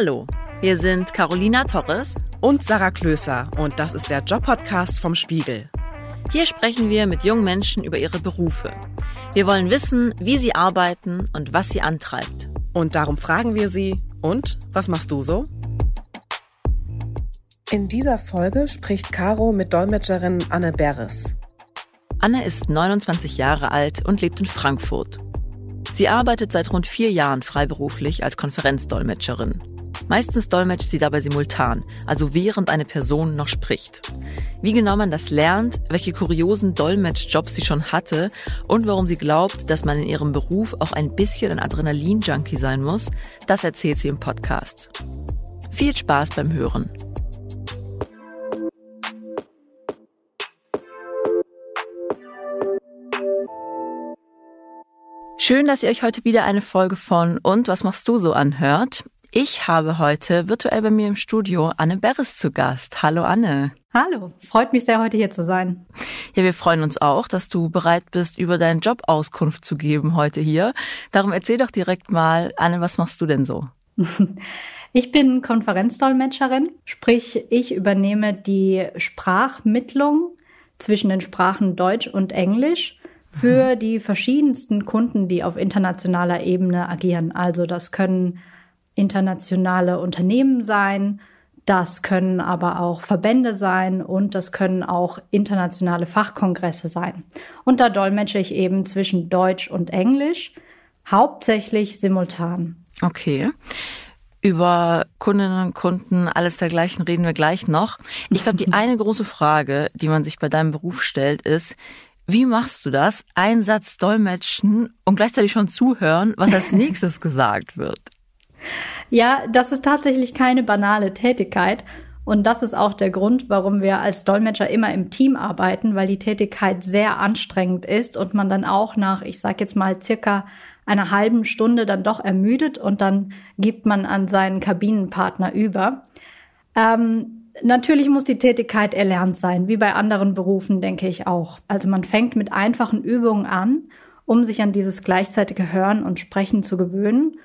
Hallo, wir sind Carolina Torres und Sarah Klöser und das ist der Job-Podcast vom Spiegel. Hier sprechen wir mit jungen Menschen über ihre Berufe. Wir wollen wissen, wie sie arbeiten und was sie antreibt. Und darum fragen wir sie, und was machst du so? In dieser Folge spricht Caro mit Dolmetscherin Anne Beres. Anne ist 29 Jahre alt und lebt in Frankfurt. Sie arbeitet seit rund vier Jahren freiberuflich als Konferenzdolmetscherin. Meistens dolmetscht sie dabei simultan, also während eine Person noch spricht. Wie genau man das lernt, welche kuriosen Dolmetschjobs sie schon hatte und warum sie glaubt, dass man in ihrem Beruf auch ein bisschen ein Adrenalin-Junkie sein muss, das erzählt sie im Podcast. Viel Spaß beim Hören. Schön, dass ihr euch heute wieder eine Folge von Und was machst du so anhört. Ich habe heute virtuell bei mir im Studio Anne Beres zu Gast. Hallo Anne. Hallo, freut mich sehr, heute hier zu sein. Ja, wir freuen uns auch, dass du bereit bist, über deinen Job Auskunft zu geben heute hier. Darum erzähl doch direkt mal, Anne, was machst du denn so? Ich bin Konferenzdolmetscherin, sprich ich übernehme die Sprachmittlung zwischen den Sprachen Deutsch und Englisch für mhm. die verschiedensten Kunden, die auf internationaler Ebene agieren. Also das können internationale Unternehmen sein, das können aber auch Verbände sein und das können auch internationale Fachkongresse sein. Und da dolmetsche ich eben zwischen Deutsch und Englisch, hauptsächlich simultan. Okay. Über Kundinnen und Kunden, alles dergleichen reden wir gleich noch. Ich glaube, die eine große Frage, die man sich bei deinem Beruf stellt, ist, wie machst du das? Ein Satz dolmetschen und gleichzeitig schon zuhören, was als nächstes gesagt wird. Ja, das ist tatsächlich keine banale Tätigkeit. Und das ist auch der Grund, warum wir als Dolmetscher immer im Team arbeiten, weil die Tätigkeit sehr anstrengend ist und man dann auch nach, ich sag jetzt mal, circa einer halben Stunde dann doch ermüdet und dann gibt man an seinen Kabinenpartner über. Ähm, Natürlich muss die Tätigkeit erlernt sein, wie bei anderen Berufen, denke ich auch. Also man fängt mit einfachen Übungen an, um sich an dieses gleichzeitige Hören und Sprechen zu gewöhnen.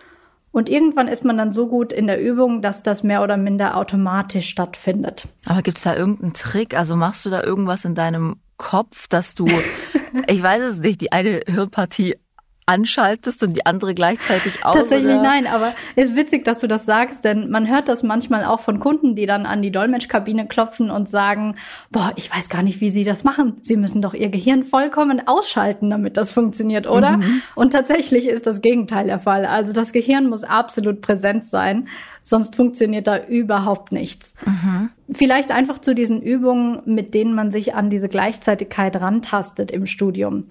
Und irgendwann ist man dann so gut in der Übung, dass das mehr oder minder automatisch stattfindet. Aber gibt's da irgendeinen Trick? Also machst du da irgendwas in deinem Kopf, dass du, ich weiß es nicht, die eine Hirnpartie anschaltest und die andere gleichzeitig auch? Tatsächlich oder? nein, aber es ist witzig, dass du das sagst, denn man hört das manchmal auch von Kunden, die dann an die Dolmetschkabine klopfen und sagen, boah, ich weiß gar nicht, wie sie das machen. Sie müssen doch ihr Gehirn vollkommen ausschalten, damit das funktioniert, oder? Mhm. Und tatsächlich ist das Gegenteil der Fall. Also das Gehirn muss absolut präsent sein, sonst funktioniert da überhaupt nichts. Mhm. Vielleicht einfach zu diesen Übungen, mit denen man sich an diese Gleichzeitigkeit rantastet im Studium.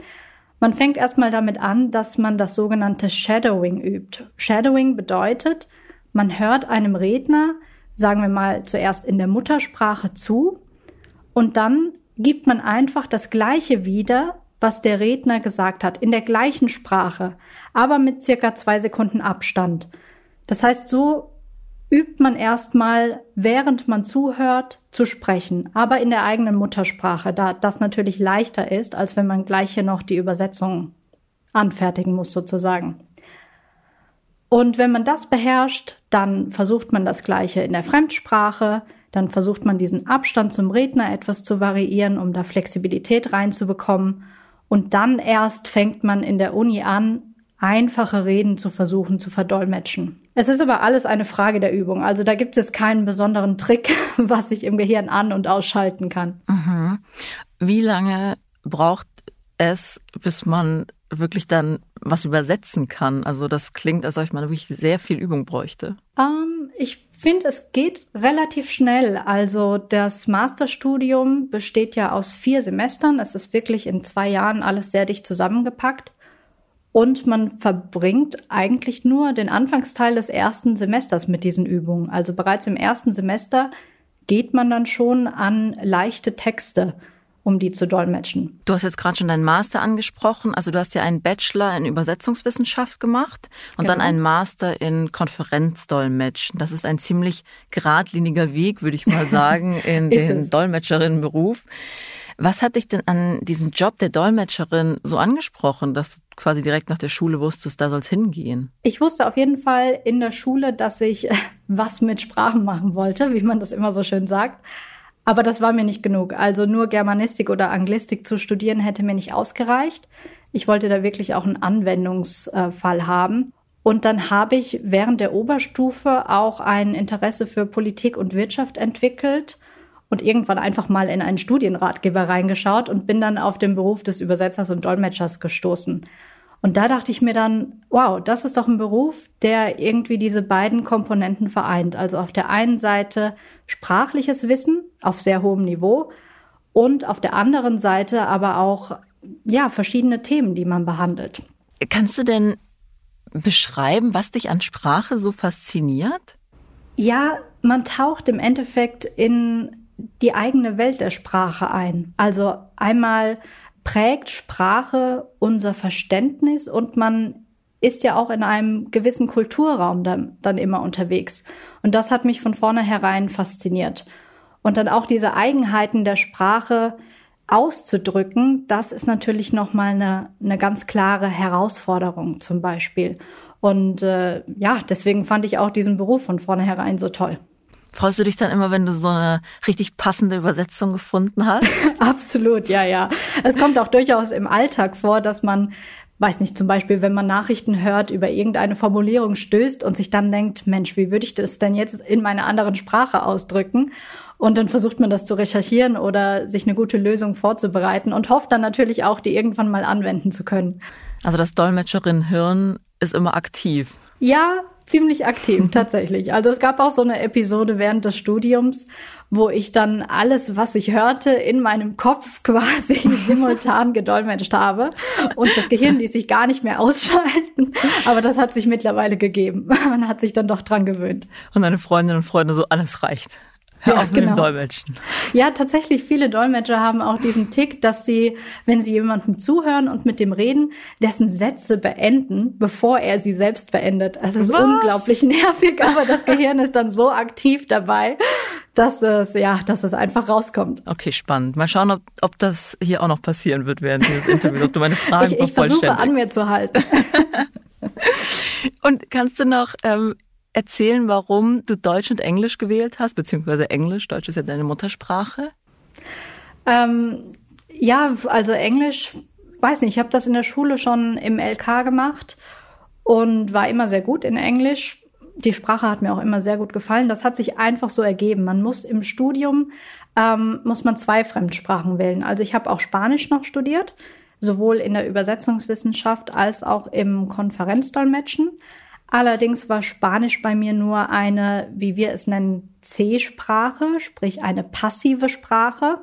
Man fängt erstmal damit an, dass man das sogenannte Shadowing übt. Shadowing bedeutet, man hört einem Redner, sagen wir mal zuerst in der Muttersprache zu und dann gibt man einfach das Gleiche wieder, was der Redner gesagt hat, in der gleichen Sprache, aber mit circa zwei Sekunden Abstand. Das heißt, so übt man erstmal, während man zuhört, zu sprechen, aber in der eigenen Muttersprache, da das natürlich leichter ist, als wenn man gleich hier noch die Übersetzung anfertigen muss sozusagen. Und wenn man das beherrscht, dann versucht man das Gleiche in der Fremdsprache, dann versucht man diesen Abstand zum Redner etwas zu variieren, um da Flexibilität reinzubekommen. Und dann erst fängt man in der Uni an, einfache Reden zu versuchen zu verdolmetschen. Es ist aber alles eine Frage der Übung. Also da gibt es keinen besonderen Trick, was ich im Gehirn an- und ausschalten kann. Mhm. Wie lange braucht es, bis man wirklich dann was übersetzen kann? Also das klingt, als ob man wirklich sehr viel Übung bräuchte. Ähm, ich finde, es geht relativ schnell. Also das Masterstudium besteht ja aus vier Semestern. Es ist wirklich in zwei Jahren alles sehr dicht zusammengepackt. Und man verbringt eigentlich nur den Anfangsteil des ersten Semesters mit diesen Übungen. Also bereits im ersten Semester geht man dann schon an leichte Texte, um die zu dolmetschen. Du hast jetzt gerade schon deinen Master angesprochen. Also du hast ja einen Bachelor in Übersetzungswissenschaft gemacht und genau. dann einen Master in Konferenzdolmetschen. Das ist ein ziemlich geradliniger Weg, würde ich mal sagen, in den Dolmetscherinnenberuf. Was hat dich denn an diesem Job der Dolmetscherin so angesprochen, dass du quasi direkt nach der Schule wusstest, da soll's hingehen? Ich wusste auf jeden Fall in der Schule, dass ich äh, was mit Sprachen machen wollte, wie man das immer so schön sagt. Aber das war mir nicht genug. Also nur Germanistik oder Anglistik zu studieren hätte mir nicht ausgereicht. Ich wollte da wirklich auch einen Anwendungsfall haben. Und dann habe ich während der Oberstufe auch ein Interesse für Politik und Wirtschaft entwickelt und irgendwann einfach mal in einen Studienratgeber reingeschaut und bin dann auf den Beruf des Übersetzers und Dolmetschers gestoßen. Und da dachte ich mir dann, wow, das ist doch ein Beruf, der irgendwie diese beiden Komponenten vereint. Also auf der einen Seite sprachliches Wissen auf sehr hohem Niveau und auf der anderen Seite aber auch ja, verschiedene Themen, die man behandelt. Kannst du denn beschreiben, was dich an Sprache so fasziniert? Ja, man taucht im Endeffekt in die eigene Welt der Sprache ein. Also einmal prägt Sprache unser Verständnis und man ist ja auch in einem gewissen Kulturraum dann, dann immer unterwegs. Und das hat mich von vornherein fasziniert. Und dann auch diese Eigenheiten der Sprache auszudrücken, das ist natürlich nochmal eine, eine ganz klare Herausforderung zum Beispiel. Und äh, ja, deswegen fand ich auch diesen Beruf von vornherein so toll. Freust du dich dann immer, wenn du so eine richtig passende Übersetzung gefunden hast? Absolut, ja, ja. Es kommt auch durchaus im Alltag vor, dass man weiß nicht, zum Beispiel, wenn man Nachrichten hört, über irgendeine Formulierung stößt und sich dann denkt, Mensch, wie würde ich das denn jetzt in meiner anderen Sprache ausdrücken? Und dann versucht man das zu recherchieren oder sich eine gute Lösung vorzubereiten und hofft dann natürlich auch, die irgendwann mal anwenden zu können. Also das Dolmetscherin-Hirn ist immer aktiv. Ja, ziemlich aktiv tatsächlich. Also es gab auch so eine Episode während des Studiums, wo ich dann alles, was ich hörte, in meinem Kopf quasi simultan gedolmetscht habe und das Gehirn ließ sich gar nicht mehr ausschalten. Aber das hat sich mittlerweile gegeben. Man hat sich dann doch dran gewöhnt. Und deine Freundinnen und Freunde so, alles reicht. Hör ja, auf mit genau. dem Dolmetschen. Ja, tatsächlich, viele Dolmetscher haben auch diesen Tick, dass sie, wenn sie jemandem zuhören und mit dem reden, dessen Sätze beenden, bevor er sie selbst beendet. Es ist Was? unglaublich nervig, aber das Gehirn ist dann so aktiv dabei, dass es, ja, dass es einfach rauskommt. Okay, spannend. Mal schauen, ob, ob das hier auch noch passieren wird während dieses Interviews, ob du meine Fragen Ich, ich versuche an mir zu halten. und kannst du noch ähm, erzählen, warum du Deutsch und Englisch gewählt hast, beziehungsweise Englisch, Deutsch ist ja deine Muttersprache? Ähm, ja, also Englisch, weiß nicht, ich habe das in der Schule schon im LK gemacht und war immer sehr gut in Englisch. Die Sprache hat mir auch immer sehr gut gefallen. Das hat sich einfach so ergeben. Man muss im Studium ähm, muss man zwei Fremdsprachen wählen. Also ich habe auch Spanisch noch studiert, sowohl in der Übersetzungswissenschaft als auch im Konferenzdolmetschen. Allerdings war Spanisch bei mir nur eine, wie wir es nennen, C-Sprache, sprich eine passive Sprache.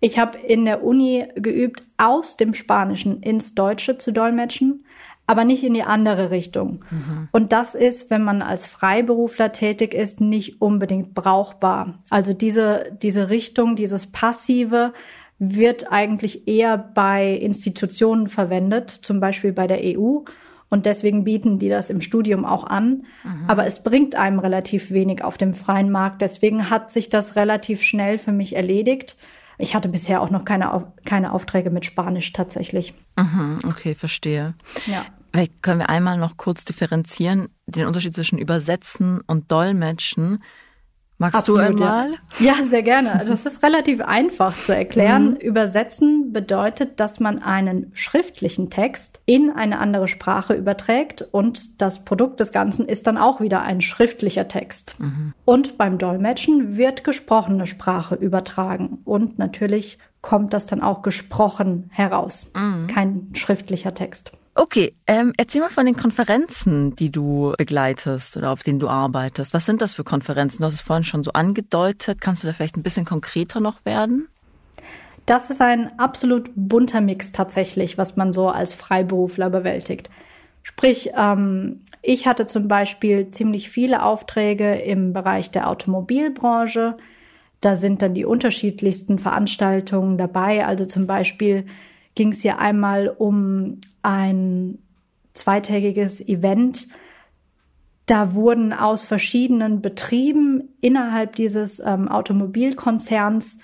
Ich habe in der Uni geübt, aus dem Spanischen ins Deutsche zu dolmetschen, aber nicht in die andere Richtung. Mhm. Und das ist, wenn man als Freiberufler tätig ist, nicht unbedingt brauchbar. Also diese, diese Richtung, dieses Passive wird eigentlich eher bei Institutionen verwendet, zum Beispiel bei der EU und deswegen bieten die das im Studium auch an. Mhm. Aber es bringt einem relativ wenig auf dem freien Markt. Deswegen hat sich das relativ schnell für mich erledigt. Ich hatte bisher auch noch keine, keine Aufträge mit Spanisch tatsächlich. Mhm, okay, verstehe. Ja. Vielleicht können wir einmal noch kurz differenzieren, den Unterschied zwischen Übersetzen und Dolmetschen. Magst Absolut, du einmal? Ja. ja, sehr gerne. Also das ist relativ einfach zu erklären. Mhm. Übersetzen bedeutet, dass man einen schriftlichen Text in eine andere Sprache überträgt und das Produkt des Ganzen ist dann auch wieder ein schriftlicher Text. Mhm. Und beim Dolmetschen wird gesprochene Sprache übertragen und natürlich kommt das dann auch gesprochen heraus, mhm. kein schriftlicher Text. Okay, ähm, erzähl mal von den Konferenzen, die du begleitest oder auf denen du arbeitest. Was sind das für Konferenzen? Du hast es vorhin schon so angedeutet. Kannst du da vielleicht ein bisschen konkreter noch werden? Das ist ein absolut bunter Mix tatsächlich, was man so als Freiberufler bewältigt. Sprich, ähm, ich hatte zum Beispiel ziemlich viele Aufträge im Bereich der Automobilbranche. Da sind dann die unterschiedlichsten Veranstaltungen dabei. Also zum Beispiel ging es hier einmal um ein zweitägiges Event. Da wurden aus verschiedenen Betrieben innerhalb dieses ähm, Automobilkonzerns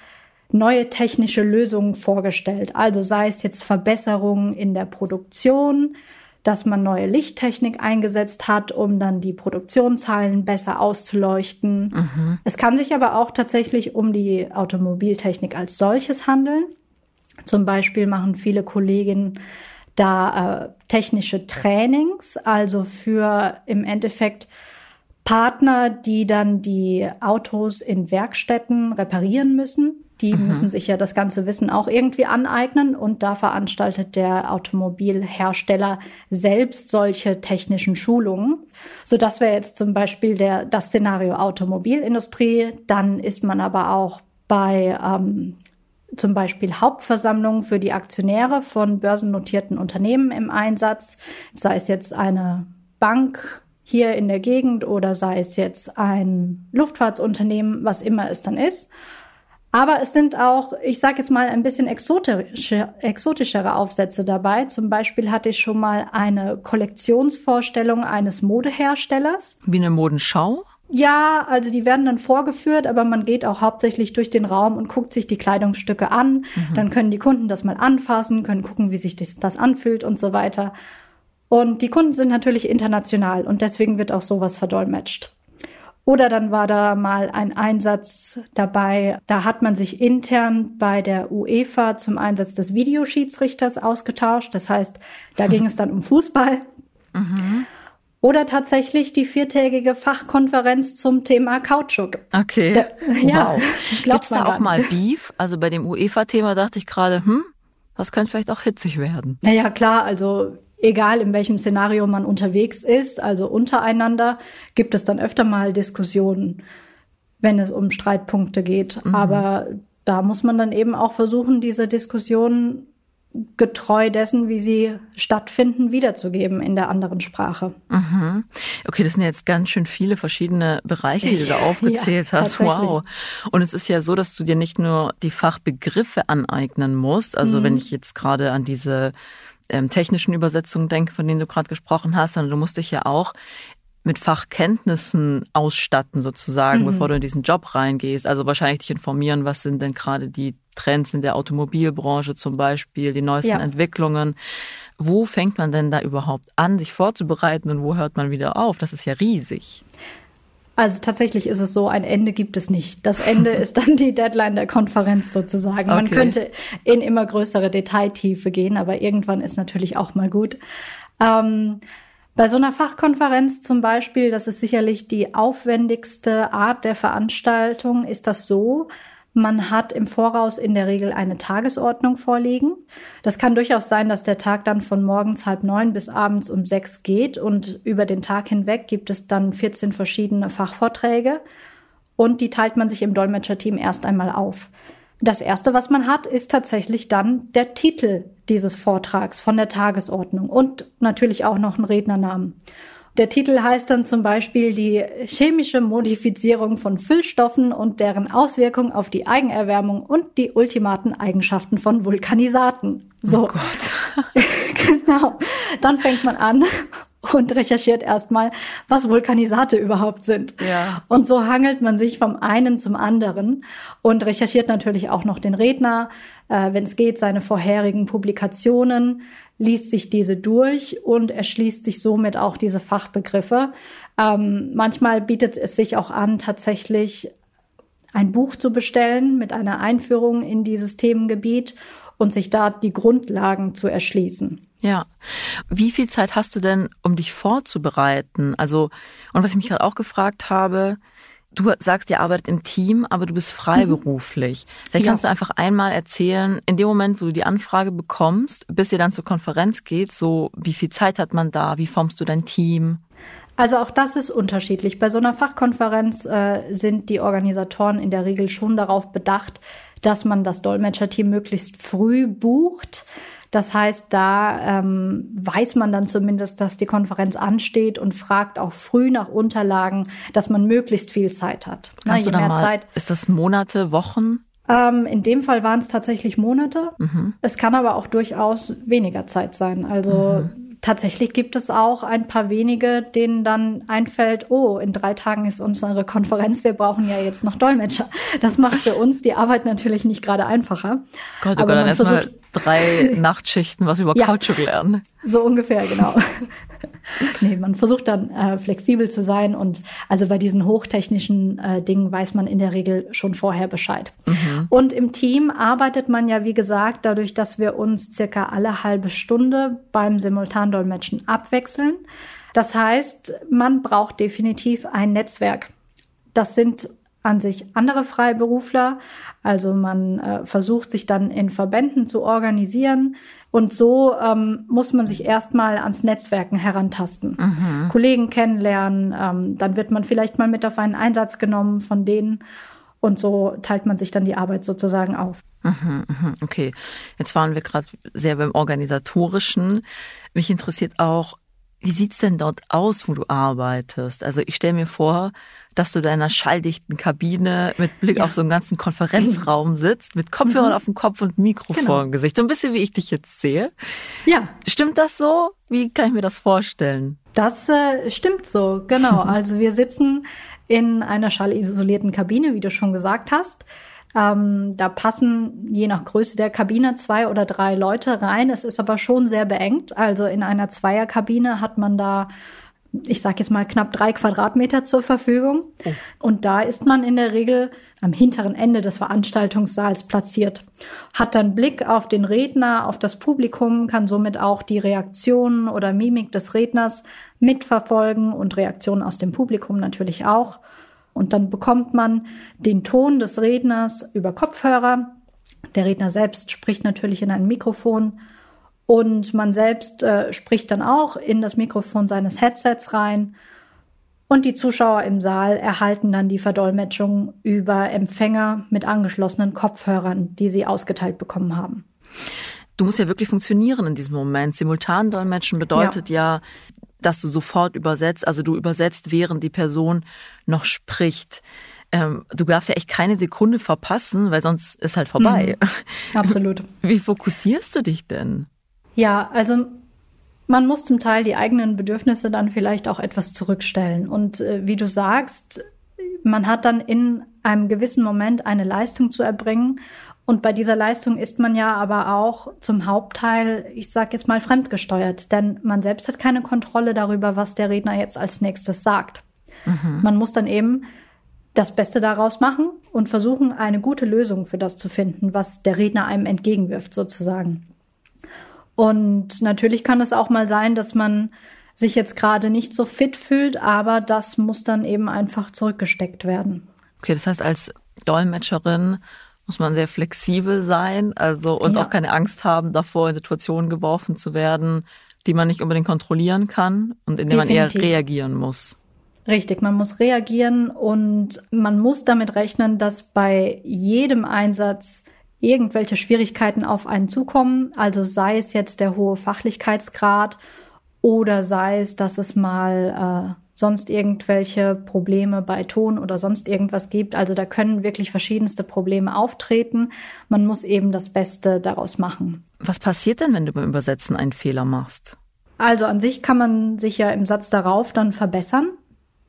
neue technische Lösungen vorgestellt. Also sei es jetzt Verbesserungen in der Produktion, dass man neue Lichttechnik eingesetzt hat, um dann die Produktionshallen besser auszuleuchten. Mhm. Es kann sich aber auch tatsächlich um die Automobiltechnik als solches handeln. Zum Beispiel machen viele Kolleginnen da äh, technische Trainings, also für im Endeffekt Partner, die dann die Autos in Werkstätten reparieren müssen. Die mhm. müssen sich ja das ganze Wissen auch irgendwie aneignen und da veranstaltet der Automobilhersteller selbst solche technischen Schulungen. So das wäre jetzt zum Beispiel der, das Szenario Automobilindustrie. Dann ist man aber auch bei ähm, zum Beispiel Hauptversammlungen für die Aktionäre von börsennotierten Unternehmen im Einsatz, sei es jetzt eine Bank hier in der Gegend oder sei es jetzt ein Luftfahrtsunternehmen, was immer es dann ist. Aber es sind auch, ich sage jetzt mal, ein bisschen exotische, exotischere Aufsätze dabei. Zum Beispiel hatte ich schon mal eine Kollektionsvorstellung eines Modeherstellers. Wie eine Modenschau? Ja, also die werden dann vorgeführt, aber man geht auch hauptsächlich durch den Raum und guckt sich die Kleidungsstücke an. Mhm. Dann können die Kunden das mal anfassen, können gucken, wie sich das, das anfühlt und so weiter. Und die Kunden sind natürlich international und deswegen wird auch sowas verdolmetscht. Oder dann war da mal ein Einsatz dabei, da hat man sich intern bei der UEFA zum Einsatz des Videoschiedsrichters ausgetauscht. Das heißt, da ging es dann um Fußball. Mhm. Oder tatsächlich die viertägige Fachkonferenz zum Thema Kautschuk. Okay. Da, ja, wow. Gibt's da auch mal Beef? Also bei dem UEFA-Thema dachte ich gerade, hm, das könnte vielleicht auch hitzig werden. Naja, klar, also egal in welchem Szenario man unterwegs ist, also untereinander, gibt es dann öfter mal Diskussionen, wenn es um Streitpunkte geht. Mhm. Aber da muss man dann eben auch versuchen, diese Diskussionen getreu dessen, wie sie stattfinden, wiederzugeben in der anderen Sprache. Mhm. Okay, das sind jetzt ganz schön viele verschiedene Bereiche, die du da aufgezählt ja, hast. Wow. Und es ist ja so, dass du dir nicht nur die Fachbegriffe aneignen musst. Also mhm. wenn ich jetzt gerade an diese ähm, technischen Übersetzungen denke, von denen du gerade gesprochen hast, sondern du musst dich ja auch mit Fachkenntnissen ausstatten sozusagen, mhm. bevor du in diesen Job reingehst. Also wahrscheinlich dich informieren, was sind denn gerade die Trends in der Automobilbranche zum Beispiel, die neuesten ja. Entwicklungen. Wo fängt man denn da überhaupt an, sich vorzubereiten und wo hört man wieder auf? Das ist ja riesig. Also tatsächlich ist es so, ein Ende gibt es nicht. Das Ende ist dann die Deadline der Konferenz sozusagen. Okay. Man könnte in immer größere Detailtiefe gehen, aber irgendwann ist natürlich auch mal gut. Ähm, bei so einer Fachkonferenz zum Beispiel, das ist sicherlich die aufwendigste Art der Veranstaltung, ist das so, man hat im Voraus in der Regel eine Tagesordnung vorliegen. Das kann durchaus sein, dass der Tag dann von morgens halb neun bis abends um sechs geht und über den Tag hinweg gibt es dann 14 verschiedene Fachvorträge und die teilt man sich im Dolmetscherteam erst einmal auf. Das erste, was man hat, ist tatsächlich dann der Titel dieses Vortrags von der Tagesordnung und natürlich auch noch ein Rednernamen. Der Titel heißt dann zum Beispiel die chemische Modifizierung von Füllstoffen und deren Auswirkung auf die Eigenerwärmung und die ultimaten Eigenschaften von Vulkanisaten. So. Oh Gott. genau. Dann fängt man an und recherchiert erstmal, was Vulkanisate überhaupt sind. Ja. Und so hangelt man sich vom einen zum anderen und recherchiert natürlich auch noch den Redner, äh, wenn es geht, seine vorherigen Publikationen, liest sich diese durch und erschließt sich somit auch diese Fachbegriffe. Ähm, manchmal bietet es sich auch an, tatsächlich ein Buch zu bestellen mit einer Einführung in dieses Themengebiet und sich da die Grundlagen zu erschließen. Ja. Wie viel Zeit hast du denn, um dich vorzubereiten? Also, und was ich mich gerade auch gefragt habe, Du sagst, ihr arbeitet im Team, aber du bist freiberuflich. Mhm. Vielleicht kannst ja. du einfach einmal erzählen, in dem Moment, wo du die Anfrage bekommst, bis ihr dann zur Konferenz geht, so wie viel Zeit hat man da, wie formst du dein Team? Also auch das ist unterschiedlich. Bei so einer Fachkonferenz äh, sind die Organisatoren in der Regel schon darauf bedacht, dass man das Dolmetscherteam möglichst früh bucht. Das heißt, da ähm, weiß man dann zumindest, dass die Konferenz ansteht und fragt auch früh nach Unterlagen, dass man möglichst viel Zeit hat. Na, je mehr mal, Zeit. Ist das Monate, Wochen? Ähm, in dem Fall waren es tatsächlich Monate. Mhm. Es kann aber auch durchaus weniger Zeit sein. Also mhm tatsächlich gibt es auch ein paar wenige, denen dann einfällt, oh, in drei Tagen ist unsere Konferenz, wir brauchen ja jetzt noch Dolmetscher. Das macht für uns die Arbeit natürlich nicht gerade einfacher. Gott, oh Aber dann erstmal drei Nachtschichten was über ja, Kautschuk lernen. So ungefähr, genau. nee, man versucht dann äh, flexibel zu sein und also bei diesen hochtechnischen äh, Dingen weiß man in der Regel schon vorher Bescheid. Mhm. Und im Team arbeitet man ja, wie gesagt, dadurch, dass wir uns circa alle halbe Stunde beim Simultandolmetschen abwechseln. Das heißt, man braucht definitiv ein Netzwerk. Das sind an sich andere Freiberufler. Also man äh, versucht sich dann in Verbänden zu organisieren und so ähm, muss man sich erstmal ans Netzwerken herantasten, mhm. Kollegen kennenlernen, ähm, dann wird man vielleicht mal mit auf einen Einsatz genommen von denen und so teilt man sich dann die Arbeit sozusagen auf. Mhm, mhm. okay, jetzt waren wir gerade sehr beim organisatorischen. Mich interessiert auch, wie sieht's denn dort aus, wo du arbeitest? Also ich stelle mir vor, dass du in einer schalldichten Kabine mit Blick ja. auf so einen ganzen Konferenzraum sitzt, mit Kopfhörern mhm. auf dem Kopf und Mikro genau. vor dem Gesicht. So ein bisschen wie ich dich jetzt sehe. Ja. Stimmt das so? Wie kann ich mir das vorstellen? Das äh, stimmt so, genau. Also wir sitzen in einer schallisolierten Kabine, wie du schon gesagt hast. Ähm, da passen je nach Größe der Kabine zwei oder drei Leute rein. Es ist aber schon sehr beengt. Also in einer Zweierkabine hat man da ich sage jetzt mal knapp drei Quadratmeter zur Verfügung. Oh. Und da ist man in der Regel am hinteren Ende des Veranstaltungssaals platziert, hat dann Blick auf den Redner, auf das Publikum, kann somit auch die Reaktionen oder Mimik des Redners mitverfolgen und Reaktionen aus dem Publikum natürlich auch. Und dann bekommt man den Ton des Redners über Kopfhörer. Der Redner selbst spricht natürlich in ein Mikrofon und man selbst äh, spricht dann auch in das Mikrofon seines Headsets rein. Und die Zuschauer im Saal erhalten dann die Verdolmetschung über Empfänger mit angeschlossenen Kopfhörern, die sie ausgeteilt bekommen haben. Du musst ja wirklich funktionieren in diesem Moment. Simultandolmetschen bedeutet ja. ja, dass du sofort übersetzt, also du übersetzt, während die Person noch spricht. Ähm, du darfst ja echt keine Sekunde verpassen, weil sonst ist halt vorbei. Mhm, absolut. Wie fokussierst du dich denn? Ja, also man muss zum Teil die eigenen Bedürfnisse dann vielleicht auch etwas zurückstellen. Und äh, wie du sagst, man hat dann in einem gewissen Moment eine Leistung zu erbringen. Und bei dieser Leistung ist man ja aber auch zum Hauptteil, ich sage jetzt mal, fremdgesteuert. Denn man selbst hat keine Kontrolle darüber, was der Redner jetzt als nächstes sagt. Mhm. Man muss dann eben das Beste daraus machen und versuchen, eine gute Lösung für das zu finden, was der Redner einem entgegenwirft, sozusagen. Und natürlich kann es auch mal sein, dass man sich jetzt gerade nicht so fit fühlt, aber das muss dann eben einfach zurückgesteckt werden. Okay, das heißt, als Dolmetscherin muss man sehr flexibel sein, also und ja. auch keine Angst haben, davor in Situationen geworfen zu werden, die man nicht unbedingt kontrollieren kann und in denen man eher reagieren muss. Richtig, man muss reagieren und man muss damit rechnen, dass bei jedem Einsatz irgendwelche Schwierigkeiten auf einen zukommen, also sei es jetzt der hohe Fachlichkeitsgrad oder sei es, dass es mal äh, sonst irgendwelche Probleme bei Ton oder sonst irgendwas gibt. Also da können wirklich verschiedenste Probleme auftreten. Man muss eben das Beste daraus machen. Was passiert denn, wenn du beim Übersetzen einen Fehler machst? Also an sich kann man sich ja im Satz darauf dann verbessern,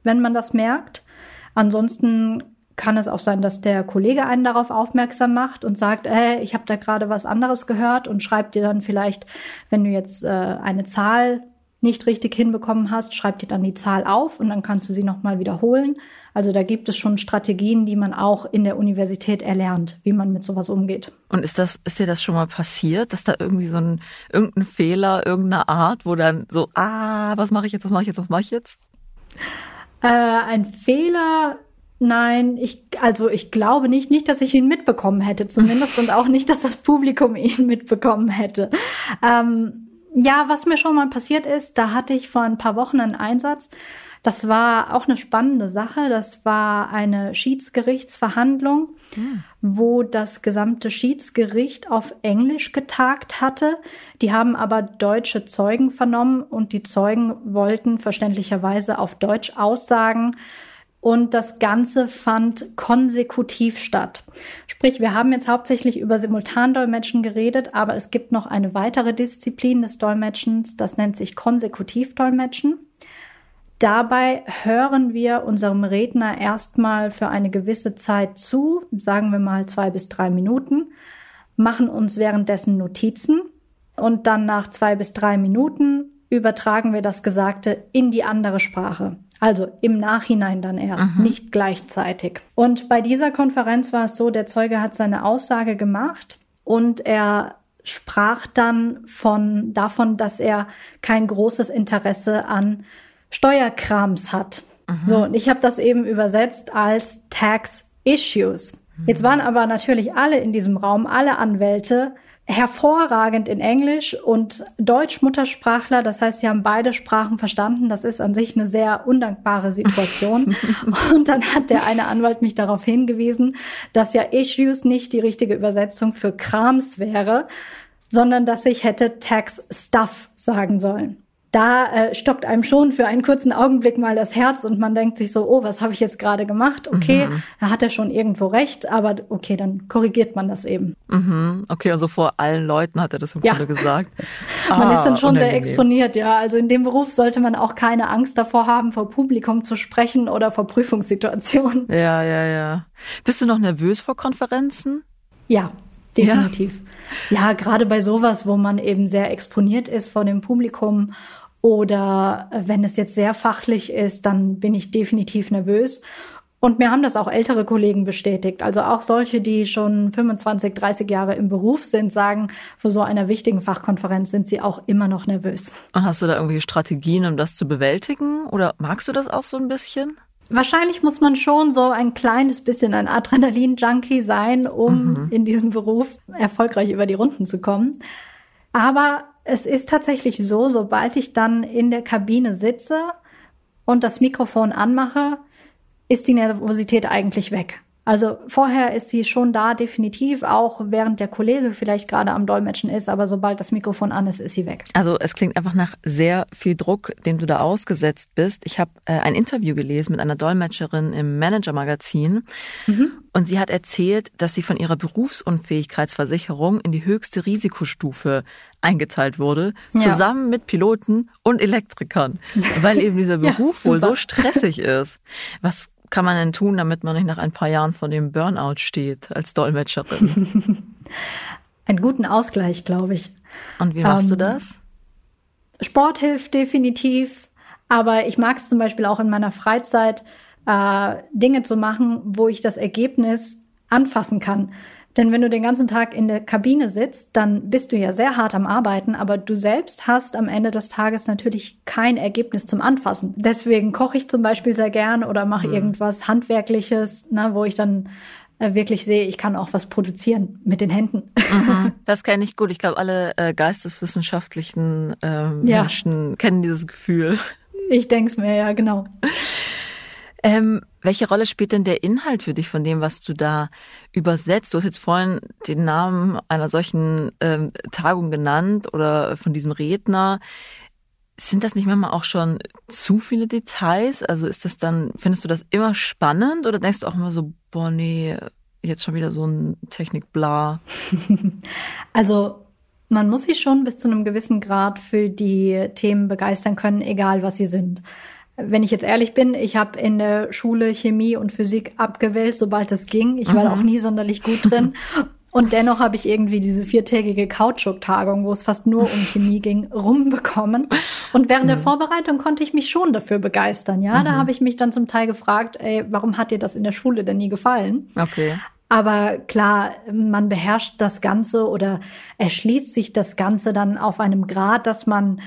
wenn man das merkt. Ansonsten kann es auch sein, dass der Kollege einen darauf aufmerksam macht und sagt, hey, ich habe da gerade was anderes gehört und schreibt dir dann vielleicht, wenn du jetzt äh, eine Zahl nicht richtig hinbekommen hast, schreibt dir dann die Zahl auf und dann kannst du sie nochmal wiederholen. Also da gibt es schon Strategien, die man auch in der Universität erlernt, wie man mit sowas umgeht. Und ist das, ist dir das schon mal passiert, dass da irgendwie so ein, irgendein Fehler, irgendeine Art, wo dann so, ah, was mache ich jetzt, was mache ich jetzt, was mache ich jetzt? Äh, ein Fehler Nein, ich, also ich glaube nicht, nicht, dass ich ihn mitbekommen hätte, zumindest und auch nicht, dass das Publikum ihn mitbekommen hätte. Ähm, ja, was mir schon mal passiert ist, da hatte ich vor ein paar Wochen einen Einsatz. Das war auch eine spannende Sache. Das war eine Schiedsgerichtsverhandlung, mhm. wo das gesamte Schiedsgericht auf Englisch getagt hatte. Die haben aber deutsche Zeugen vernommen und die Zeugen wollten verständlicherweise auf Deutsch aussagen und das Ganze fand konsekutiv statt. Sprich, wir haben jetzt hauptsächlich über Simultandolmetschen geredet, aber es gibt noch eine weitere Disziplin des Dolmetschens, das nennt sich Konsekutivdolmetschen. Dabei hören wir unserem Redner erstmal für eine gewisse Zeit zu, sagen wir mal zwei bis drei Minuten, machen uns währenddessen Notizen und dann nach zwei bis drei Minuten übertragen wir das Gesagte in die andere Sprache. Also im Nachhinein dann erst, mhm. nicht gleichzeitig. Und bei dieser Konferenz war es so, der Zeuge hat seine Aussage gemacht und er sprach dann von, davon, dass er kein großes Interesse an Steuerkrams hat. Mhm. So, und ich habe das eben übersetzt als Tax Issues. Jetzt waren aber natürlich alle in diesem Raum, alle Anwälte, hervorragend in Englisch und Deutsch-Muttersprachler. Das heißt, sie haben beide Sprachen verstanden. Das ist an sich eine sehr undankbare Situation. und dann hat der eine Anwalt mich darauf hingewiesen, dass ja Issues nicht die richtige Übersetzung für Krams wäre, sondern dass ich hätte Tax Stuff sagen sollen da äh, stockt einem schon für einen kurzen Augenblick mal das Herz und man denkt sich so, oh, was habe ich jetzt gerade gemacht? Okay, mhm. da hat er schon irgendwo recht, aber okay, dann korrigiert man das eben. Mhm. Okay, also vor allen Leuten hat er das im ja. Grunde gesagt. man ah, ist dann schon unangenehm. sehr exponiert, ja. Also in dem Beruf sollte man auch keine Angst davor haben, vor Publikum zu sprechen oder vor Prüfungssituationen. Ja, ja, ja. Bist du noch nervös vor Konferenzen? Ja, definitiv. Ja, ja gerade bei sowas, wo man eben sehr exponiert ist vor dem Publikum oder wenn es jetzt sehr fachlich ist, dann bin ich definitiv nervös. Und mir haben das auch ältere Kollegen bestätigt. Also auch solche, die schon 25, 30 Jahre im Beruf sind, sagen, für so einer wichtigen Fachkonferenz sind sie auch immer noch nervös. Und hast du da irgendwelche Strategien, um das zu bewältigen? Oder magst du das auch so ein bisschen? Wahrscheinlich muss man schon so ein kleines bisschen ein Adrenalin-Junkie sein, um mhm. in diesem Beruf erfolgreich über die Runden zu kommen. Aber es ist tatsächlich so, sobald ich dann in der Kabine sitze und das Mikrofon anmache, ist die Nervosität eigentlich weg. Also vorher ist sie schon da, definitiv, auch während der Kollege vielleicht gerade am Dolmetschen ist, aber sobald das Mikrofon an ist, ist sie weg. Also es klingt einfach nach sehr viel Druck, dem du da ausgesetzt bist. Ich habe äh, ein Interview gelesen mit einer Dolmetscherin im Manager-Magazin mhm. und sie hat erzählt, dass sie von ihrer Berufsunfähigkeitsversicherung in die höchste Risikostufe eingeteilt wurde, ja. zusammen mit Piloten und Elektrikern, weil eben dieser Beruf ja, wohl so stressig ist. Was kann man denn tun, damit man nicht nach ein paar Jahren vor dem Burnout steht als Dolmetscherin? Einen guten Ausgleich, glaube ich. Und wie machst ähm, du das? Sport hilft definitiv, aber ich mag es zum Beispiel auch in meiner Freizeit, äh, Dinge zu machen, wo ich das Ergebnis anfassen kann. Denn wenn du den ganzen Tag in der Kabine sitzt, dann bist du ja sehr hart am Arbeiten, aber du selbst hast am Ende des Tages natürlich kein Ergebnis zum Anfassen. Deswegen koche ich zum Beispiel sehr gern oder mache mhm. irgendwas Handwerkliches, ne, wo ich dann äh, wirklich sehe, ich kann auch was produzieren mit den Händen. Mhm, das kenne ich gut. Ich glaube, alle äh, geisteswissenschaftlichen äh, Menschen ja. kennen dieses Gefühl. Ich denke es mir, ja, genau. Ähm, welche Rolle spielt denn der Inhalt für dich von dem, was du da übersetzt? Du hast jetzt vorhin den Namen einer solchen ähm, Tagung genannt oder von diesem Redner. Sind das nicht manchmal auch schon zu viele Details? Also ist das dann, findest du das immer spannend oder denkst du auch immer so, boah, nee, jetzt schon wieder so ein Technik-Bla? also man muss sich schon bis zu einem gewissen Grad für die Themen begeistern können, egal was sie sind wenn ich jetzt ehrlich bin, ich habe in der Schule Chemie und Physik abgewählt, sobald es ging. Ich war mhm. auch nie sonderlich gut drin. Und dennoch habe ich irgendwie diese viertägige Kautschuk-Tagung, wo es fast nur um Chemie ging, rumbekommen. Und während mhm. der Vorbereitung konnte ich mich schon dafür begeistern. Ja, mhm. da habe ich mich dann zum Teil gefragt, ey, warum hat dir das in der Schule denn nie gefallen? Okay. Aber klar, man beherrscht das Ganze oder erschließt sich das Ganze dann auf einem Grad, dass man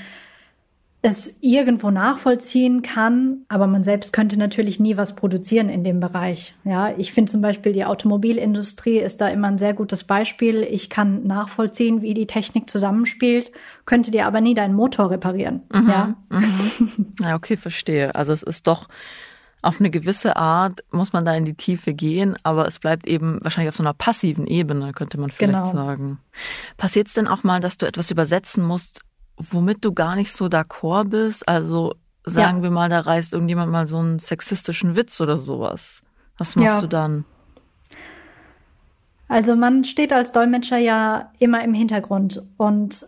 es irgendwo nachvollziehen kann, aber man selbst könnte natürlich nie was produzieren in dem Bereich. Ja, ich finde zum Beispiel die Automobilindustrie ist da immer ein sehr gutes Beispiel. Ich kann nachvollziehen, wie die Technik zusammenspielt, könnte dir aber nie deinen Motor reparieren. Mhm, ja. Mhm. ja, okay, verstehe. Also es ist doch auf eine gewisse Art muss man da in die Tiefe gehen, aber es bleibt eben wahrscheinlich auf so einer passiven Ebene, könnte man vielleicht genau. sagen. Passiert es denn auch mal, dass du etwas übersetzen musst, womit du gar nicht so d'accord bist. Also sagen Ja. wir mal, da reißt irgendjemand mal so einen sexistischen Witz oder sowas. Was machst Ja. du dann? Also man steht als Dolmetscher ja immer im Hintergrund und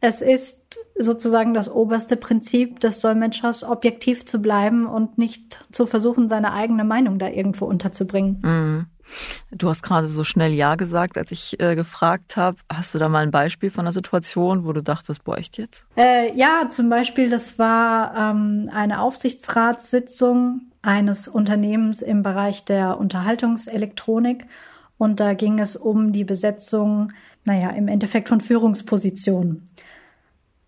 es ist sozusagen das oberste Prinzip des Dolmetschers, objektiv zu bleiben und nicht zu versuchen, seine eigene Meinung da irgendwo unterzubringen. Mhm. Du hast gerade so schnell Ja gesagt, als ich äh, gefragt habe. Hast du da mal ein Beispiel von einer Situation, wo du dachtest, boah, echt jetzt? Äh, ja, zum Beispiel, das war ähm, eine Aufsichtsratssitzung eines Unternehmens im Bereich der Unterhaltungselektronik. Und da ging es um die Besetzung, naja, im Endeffekt von Führungspositionen.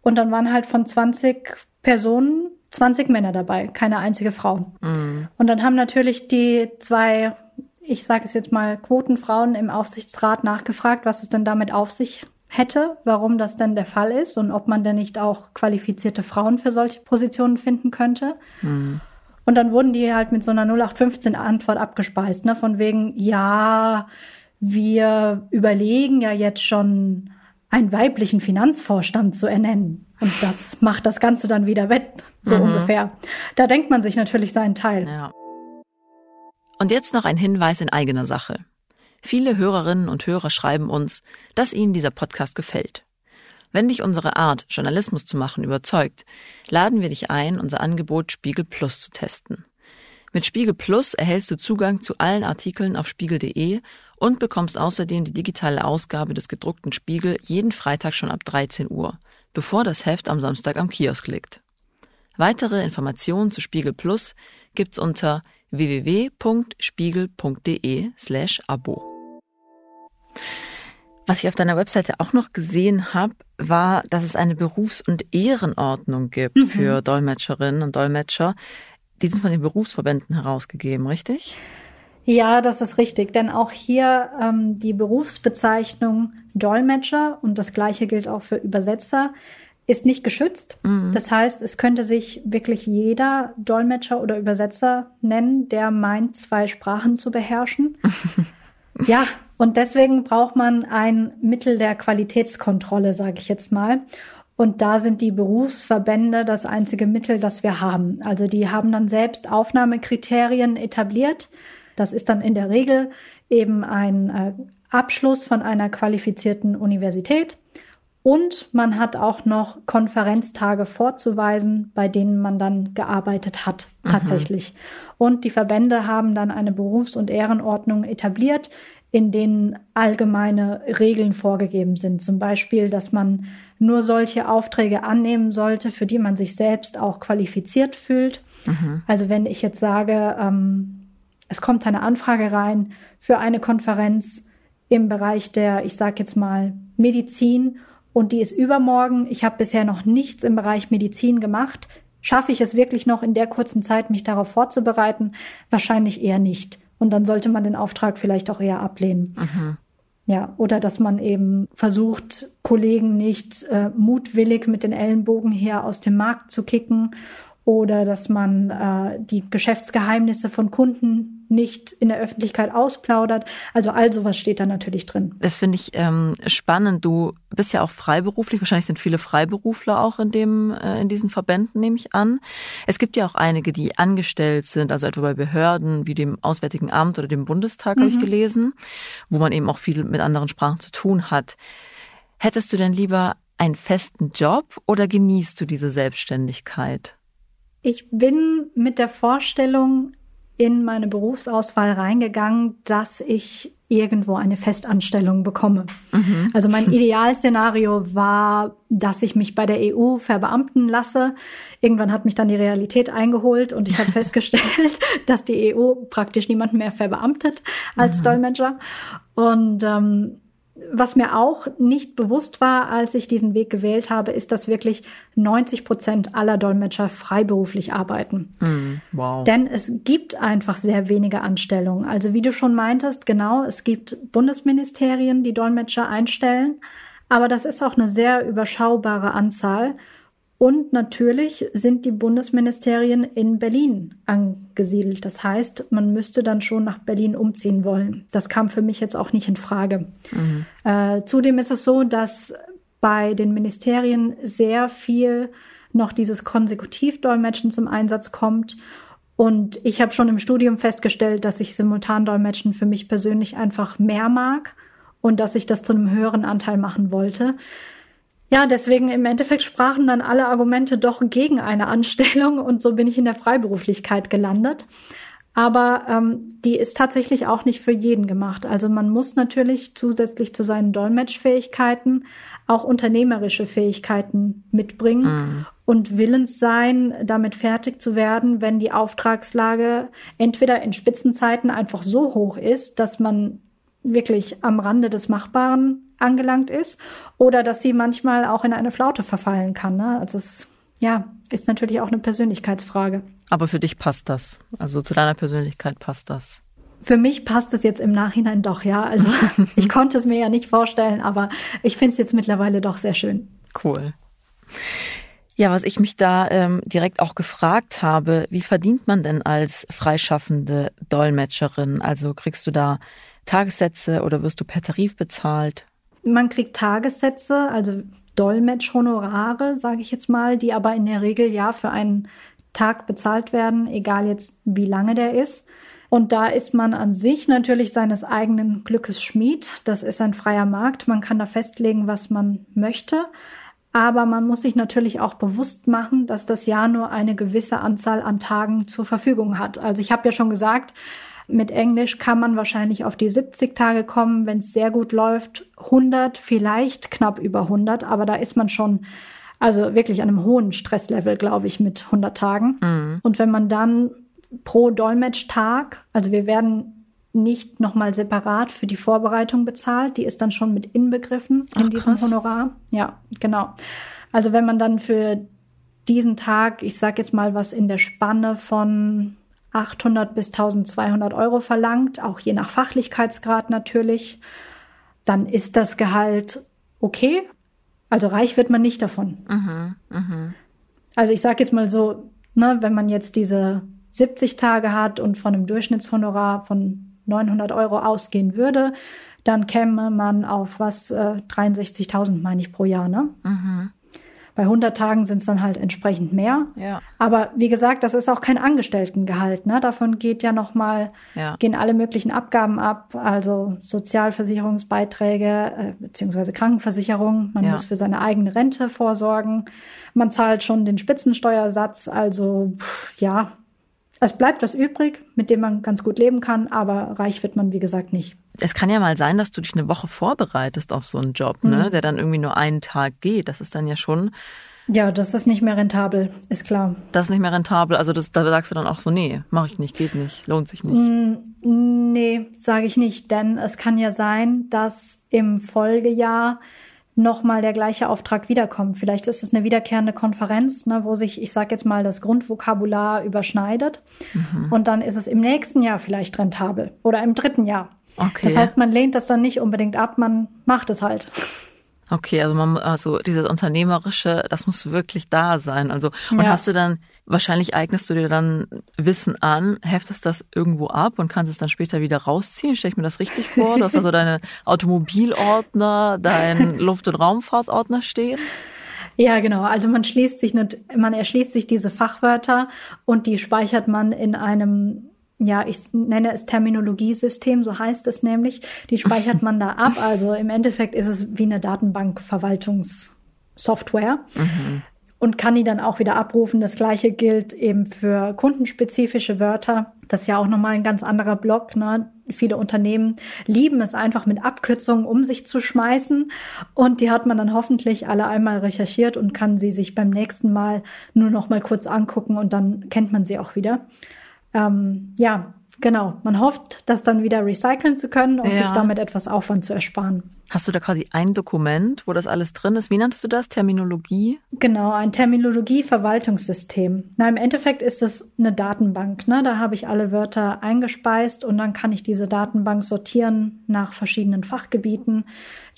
Und dann waren halt von 20 Personen 20 Männer dabei, keine einzige Frau. Mhm. Und dann haben natürlich die zwei, ich sage es jetzt mal, Quotenfrauen im Aufsichtsrat nachgefragt, was es denn damit auf sich hätte, warum das denn der Fall ist und ob man denn nicht auch qualifizierte Frauen für solche Positionen finden könnte. Mhm. Und dann wurden die halt mit so einer 0815 Antwort abgespeist, ne, von wegen, ja, wir überlegen ja jetzt schon einen weiblichen Finanzvorstand zu ernennen. Und das macht das Ganze dann wieder wett, so Mhm. ungefähr. Da denkt man sich natürlich seinen Teil. Ja. Und jetzt noch ein Hinweis in eigener Sache. Viele Hörerinnen und Hörer schreiben uns, dass ihnen dieser Podcast gefällt. Wenn dich unsere Art, Journalismus zu machen, überzeugt, laden wir dich ein, unser Angebot Spiegel Plus zu testen. Mit Spiegel Plus erhältst du Zugang zu allen Artikeln auf spiegel.de und bekommst außerdem die digitale Ausgabe des gedruckten Spiegel jeden Freitag schon ab 13 Uhr, bevor das Heft am Samstag am Kiosk liegt. Weitere Informationen zu Spiegel Plus gibt's unter www.spiegel.de slash Abo. Was ich auf deiner Webseite auch noch gesehen habe, war, dass es eine Berufs- und Ehrenordnung gibt Mhm. für Dolmetscherinnen und Dolmetscher. Die sind von den Berufsverbänden herausgegeben, richtig? Ja, das ist richtig, denn auch hier ähm, die Berufsbezeichnung Dolmetscher und das gleiche gilt auch für Übersetzer ist nicht geschützt. Das heißt, es könnte sich wirklich jeder Dolmetscher oder Übersetzer nennen, der meint, zwei Sprachen zu beherrschen. ja, und deswegen braucht man ein Mittel der Qualitätskontrolle, sage ich jetzt mal. Und da sind die Berufsverbände das einzige Mittel, das wir haben. Also die haben dann selbst Aufnahmekriterien etabliert. Das ist dann in der Regel eben ein äh, Abschluss von einer qualifizierten Universität. Und man hat auch noch Konferenztage vorzuweisen, bei denen man dann gearbeitet hat, tatsächlich. Und die Verbände haben dann eine Berufs- und Ehrenordnung etabliert, in denen allgemeine Regeln vorgegeben sind. Zum Beispiel, dass man nur solche Aufträge annehmen sollte, für die man sich selbst auch qualifiziert fühlt. Also wenn ich jetzt sage, ähm, es kommt eine Anfrage rein für eine Konferenz im Bereich der, ich sage jetzt mal, Medizin und die ist übermorgen. Ich habe bisher noch nichts im Bereich Medizin gemacht. Schaffe ich es wirklich noch in der kurzen Zeit, mich darauf vorzubereiten? Wahrscheinlich eher nicht. Und dann sollte man den Auftrag vielleicht auch eher ablehnen. Ja, oder dass man eben versucht, Kollegen nicht äh, mutwillig mit den Ellenbogen her aus dem Markt zu kicken oder dass man äh, die Geschäftsgeheimnisse von Kunden nicht in der Öffentlichkeit ausplaudert. Also all sowas steht da natürlich drin. Das finde ich ähm, spannend. Du bist ja auch freiberuflich. Wahrscheinlich sind viele Freiberufler auch in dem äh, in diesen Verbänden, nehme ich an. Es gibt ja auch einige, die angestellt sind, also etwa bei Behörden wie dem Auswärtigen Amt oder dem Bundestag, habe ich gelesen, wo man eben auch viel mit anderen Sprachen zu tun hat. Hättest du denn lieber einen festen Job oder genießt du diese Selbstständigkeit? Ich bin mit der Vorstellung in meine Berufsauswahl reingegangen, dass ich irgendwo eine Festanstellung bekomme. Also mein Idealszenario war, dass ich mich bei der EU verbeamten lasse. Irgendwann hat mich dann die Realität eingeholt und ich habe festgestellt, dass die EU praktisch niemanden mehr verbeamtet als Dolmetscher. Und ähm, was mir auch nicht bewusst war, als ich diesen Weg gewählt habe, ist, dass wirklich 90 Prozent aller Dolmetscher freiberuflich arbeiten. Wow. Denn es gibt einfach sehr wenige Anstellungen. Also wie du schon meintest, genau, es gibt Bundesministerien, die Dolmetscher einstellen, aber das ist auch eine sehr überschaubare Anzahl. Und natürlich sind die Bundesministerien in Berlin angesiedelt. Das heißt, man müsste dann schon nach Berlin umziehen wollen. Das kam für mich jetzt auch nicht in Frage. Äh, zudem ist es so, dass bei den Ministerien sehr viel noch dieses Konsekutivdolmetschen zum Einsatz kommt. Und ich habe schon im Studium festgestellt, dass ich Simultandolmetschen für mich persönlich einfach mehr mag und dass ich das zu einem höheren Anteil machen wollte. Ja, deswegen im Endeffekt sprachen dann alle Argumente doch gegen eine Anstellung und so bin ich in der Freiberuflichkeit gelandet. Aber ähm, die ist tatsächlich auch nicht für jeden gemacht. Also man muss natürlich zusätzlich zu seinen Dolmetschfähigkeiten auch unternehmerische Fähigkeiten mitbringen mhm. und willens sein, damit fertig zu werden, wenn die Auftragslage entweder in Spitzenzeiten einfach so hoch ist, dass man wirklich am Rande des Machbaren angelangt ist oder dass sie manchmal auch in eine Flaute verfallen kann. Ne? Also es ja, ist natürlich auch eine Persönlichkeitsfrage. Aber für dich passt das. Also zu deiner Persönlichkeit passt das. Für mich passt es jetzt im Nachhinein doch, ja. Also ich konnte es mir ja nicht vorstellen, aber ich finde es jetzt mittlerweile doch sehr schön. Cool. Ja, was ich mich da ähm, direkt auch gefragt habe, wie verdient man denn als freischaffende Dolmetscherin? Also kriegst du da Tagessätze oder wirst du per Tarif bezahlt? Man kriegt Tagessätze, also Dolmetschhonorare, sage ich jetzt mal, die aber in der Regel ja für einen Tag bezahlt werden, egal jetzt wie lange der ist. Und da ist man an sich natürlich seines eigenen Glückes Schmied. Das ist ein freier Markt. Man kann da festlegen, was man möchte. Aber man muss sich natürlich auch bewusst machen, dass das Jahr nur eine gewisse Anzahl an Tagen zur Verfügung hat. Also ich habe ja schon gesagt, mit Englisch kann man wahrscheinlich auf die 70 Tage kommen, wenn es sehr gut läuft. 100, vielleicht knapp über 100, aber da ist man schon also wirklich an einem hohen Stresslevel, glaube ich, mit 100 Tagen. Mhm. Und wenn man dann pro Dolmetschtag, also wir werden nicht nochmal separat für die Vorbereitung bezahlt, die ist dann schon mit inbegriffen in Ach, diesem Honorar. Ja, genau. Also wenn man dann für diesen Tag, ich sage jetzt mal was in der Spanne von 800 bis 1200 Euro verlangt, auch je nach Fachlichkeitsgrad natürlich, dann ist das Gehalt okay. Also reich wird man nicht davon. Mhm, mh. Also ich sage jetzt mal so, ne, wenn man jetzt diese 70 Tage hat und von einem Durchschnittshonorar von 900 Euro ausgehen würde, dann käme man auf was äh, 63.000 meine ich pro Jahr, ne? Mhm. Bei 100 Tagen sind es dann halt entsprechend mehr. Ja. Aber wie gesagt, das ist auch kein Angestelltengehalt. Ne? Davon geht ja nochmal, ja. gehen alle möglichen Abgaben ab, also Sozialversicherungsbeiträge äh, beziehungsweise Krankenversicherung. Man ja. muss für seine eigene Rente vorsorgen. Man zahlt schon den Spitzensteuersatz. Also pff, ja, es bleibt was übrig, mit dem man ganz gut leben kann, aber reich wird man, wie gesagt, nicht. Es kann ja mal sein, dass du dich eine Woche vorbereitest auf so einen Job, ne, mhm. der dann irgendwie nur einen Tag geht. Das ist dann ja schon. Ja, das ist nicht mehr rentabel, ist klar. Das ist nicht mehr rentabel. Also das, da sagst du dann auch so, nee, mache ich nicht, geht nicht, lohnt sich nicht. Mm, nee, sage ich nicht, denn es kann ja sein, dass im Folgejahr nochmal der gleiche Auftrag wiederkommt. Vielleicht ist es eine wiederkehrende Konferenz, ne, wo sich, ich sage jetzt mal, das Grundvokabular überschneidet. Mhm. Und dann ist es im nächsten Jahr vielleicht rentabel oder im dritten Jahr. Okay. Das heißt, man lehnt das dann nicht unbedingt ab, man macht es halt. Okay, also man, also dieses Unternehmerische, das muss wirklich da sein. Also, und ja. hast du dann, wahrscheinlich eignest du dir dann Wissen an, heftest das irgendwo ab und kannst es dann später wieder rausziehen. Stell ich mir das richtig vor? Du hast also deine Automobilordner, dein Luft- und Raumfahrtordner stehen? Ja, genau. Also man schließt sich, nicht, man erschließt sich diese Fachwörter und die speichert man in einem ja, ich nenne es Terminologiesystem, so heißt es nämlich. Die speichert man da ab. Also im Endeffekt ist es wie eine Datenbankverwaltungssoftware. Mhm. Und kann die dann auch wieder abrufen. Das gleiche gilt eben für kundenspezifische Wörter. Das ist ja auch nochmal ein ganz anderer Block. Ne? Viele Unternehmen lieben es einfach mit Abkürzungen um sich zu schmeißen. Und die hat man dann hoffentlich alle einmal recherchiert und kann sie sich beim nächsten Mal nur noch mal kurz angucken und dann kennt man sie auch wieder ähm, ja, genau. Man hofft, das dann wieder recyceln zu können und ja. sich damit etwas Aufwand zu ersparen. Hast du da quasi ein Dokument, wo das alles drin ist? Wie nanntest du das? Terminologie? Genau, ein Terminologie-Verwaltungssystem. Na, im Endeffekt ist es eine Datenbank. Ne? Da habe ich alle Wörter eingespeist und dann kann ich diese Datenbank sortieren nach verschiedenen Fachgebieten.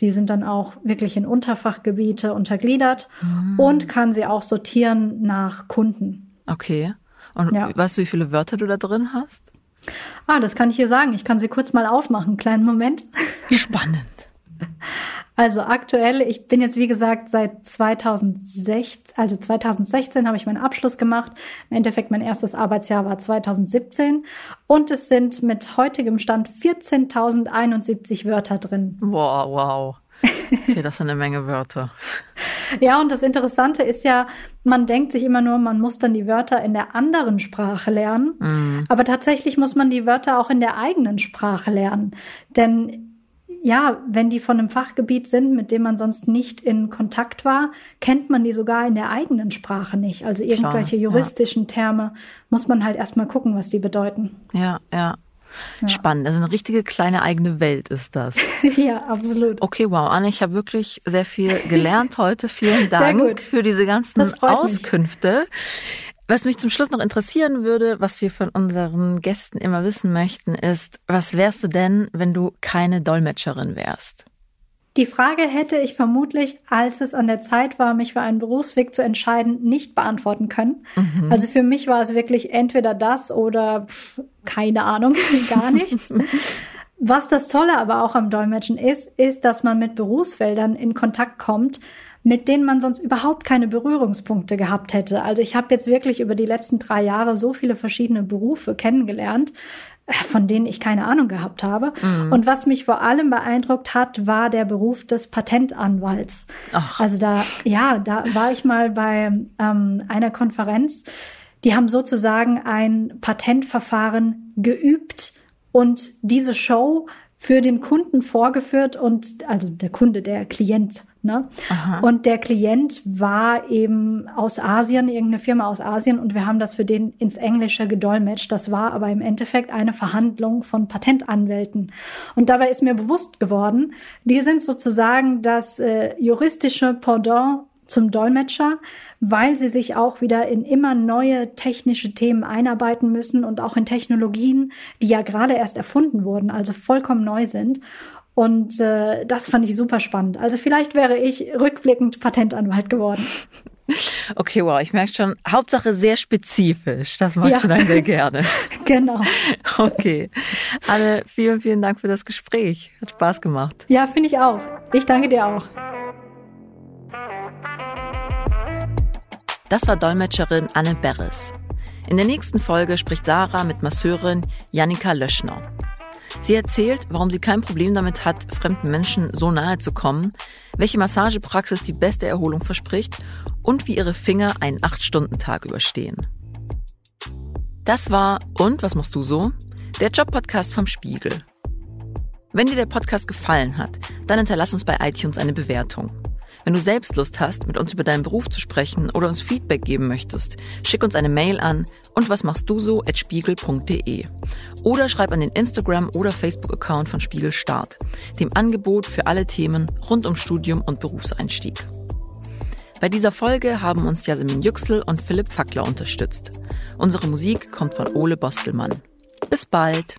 Die sind dann auch wirklich in Unterfachgebiete untergliedert mhm. und kann sie auch sortieren nach Kunden. Okay. Und ja. weißt du, wie viele Wörter du da drin hast? Ah, das kann ich hier sagen. Ich kann sie kurz mal aufmachen. Kleinen Moment. Spannend. Also aktuell, ich bin jetzt wie gesagt seit 2016, also 2016 habe ich meinen Abschluss gemacht. Im Endeffekt mein erstes Arbeitsjahr war 2017 und es sind mit heutigem Stand 14.071 Wörter drin. Wow, wow. Okay, das sind eine Menge Wörter. Ja, und das Interessante ist ja, man denkt sich immer nur, man muss dann die Wörter in der anderen Sprache lernen. Mm. Aber tatsächlich muss man die Wörter auch in der eigenen Sprache lernen. Denn ja, wenn die von einem Fachgebiet sind, mit dem man sonst nicht in Kontakt war, kennt man die sogar in der eigenen Sprache nicht. Also irgendwelche Klar, juristischen ja. Terme muss man halt erstmal gucken, was die bedeuten. Ja, ja. Ja. Spannend. Also eine richtige kleine eigene Welt ist das. ja, absolut. Okay, wow. Anne, ich habe wirklich sehr viel gelernt heute. Vielen Dank für diese ganzen Auskünfte. Mich. Was mich zum Schluss noch interessieren würde, was wir von unseren Gästen immer wissen möchten, ist, was wärst du denn, wenn du keine Dolmetscherin wärst? Die Frage hätte ich vermutlich, als es an der Zeit war, mich für einen Berufsweg zu entscheiden, nicht beantworten können. Mhm. Also für mich war es wirklich entweder das oder pff, keine Ahnung, gar nichts. Was das Tolle aber auch am Dolmetschen ist, ist, dass man mit Berufsfeldern in Kontakt kommt, mit denen man sonst überhaupt keine Berührungspunkte gehabt hätte. Also ich habe jetzt wirklich über die letzten drei Jahre so viele verschiedene Berufe kennengelernt, von denen ich keine Ahnung gehabt habe. Mhm. Und was mich vor allem beeindruckt hat, war der Beruf des Patentanwalts. Ach. Also da, ja, da war ich mal bei ähm, einer Konferenz. Die haben sozusagen ein Patentverfahren geübt und diese Show für den Kunden vorgeführt und also der Kunde, der Klient Ne? Und der Klient war eben aus Asien, irgendeine Firma aus Asien, und wir haben das für den ins Englische gedolmetscht. Das war aber im Endeffekt eine Verhandlung von Patentanwälten. Und dabei ist mir bewusst geworden, die sind sozusagen das äh, juristische Pendant zum Dolmetscher, weil sie sich auch wieder in immer neue technische Themen einarbeiten müssen und auch in Technologien, die ja gerade erst erfunden wurden, also vollkommen neu sind. Und äh, das fand ich super spannend. Also vielleicht wäre ich rückblickend Patentanwalt geworden. Okay, wow, ich merke schon, Hauptsache sehr spezifisch. Das magst ja. du dann sehr gerne. genau. Okay. Anne, vielen, vielen Dank für das Gespräch. Hat Spaß gemacht. Ja, finde ich auch. Ich danke dir auch. Das war Dolmetscherin Anne Beres. In der nächsten Folge spricht Sarah mit Masseurin Janika Löschner. Sie erzählt, warum sie kein Problem damit hat, fremden Menschen so nahe zu kommen, welche Massagepraxis die beste Erholung verspricht und wie ihre Finger einen 8-Stunden-Tag überstehen. Das war Und was machst du so? Der Job-Podcast vom Spiegel. Wenn dir der Podcast gefallen hat, dann hinterlass uns bei iTunes eine Bewertung. Wenn du selbst Lust hast, mit uns über deinen Beruf zu sprechen oder uns Feedback geben möchtest, schick uns eine Mail an und was machst du so at spiegel.de oder schreib an den Instagram- oder Facebook-Account von Spiegel Start, dem Angebot für alle Themen rund um Studium und Berufseinstieg. Bei dieser Folge haben uns Jasmin Yüksel und Philipp Fackler unterstützt. Unsere Musik kommt von Ole Bostelmann. Bis bald!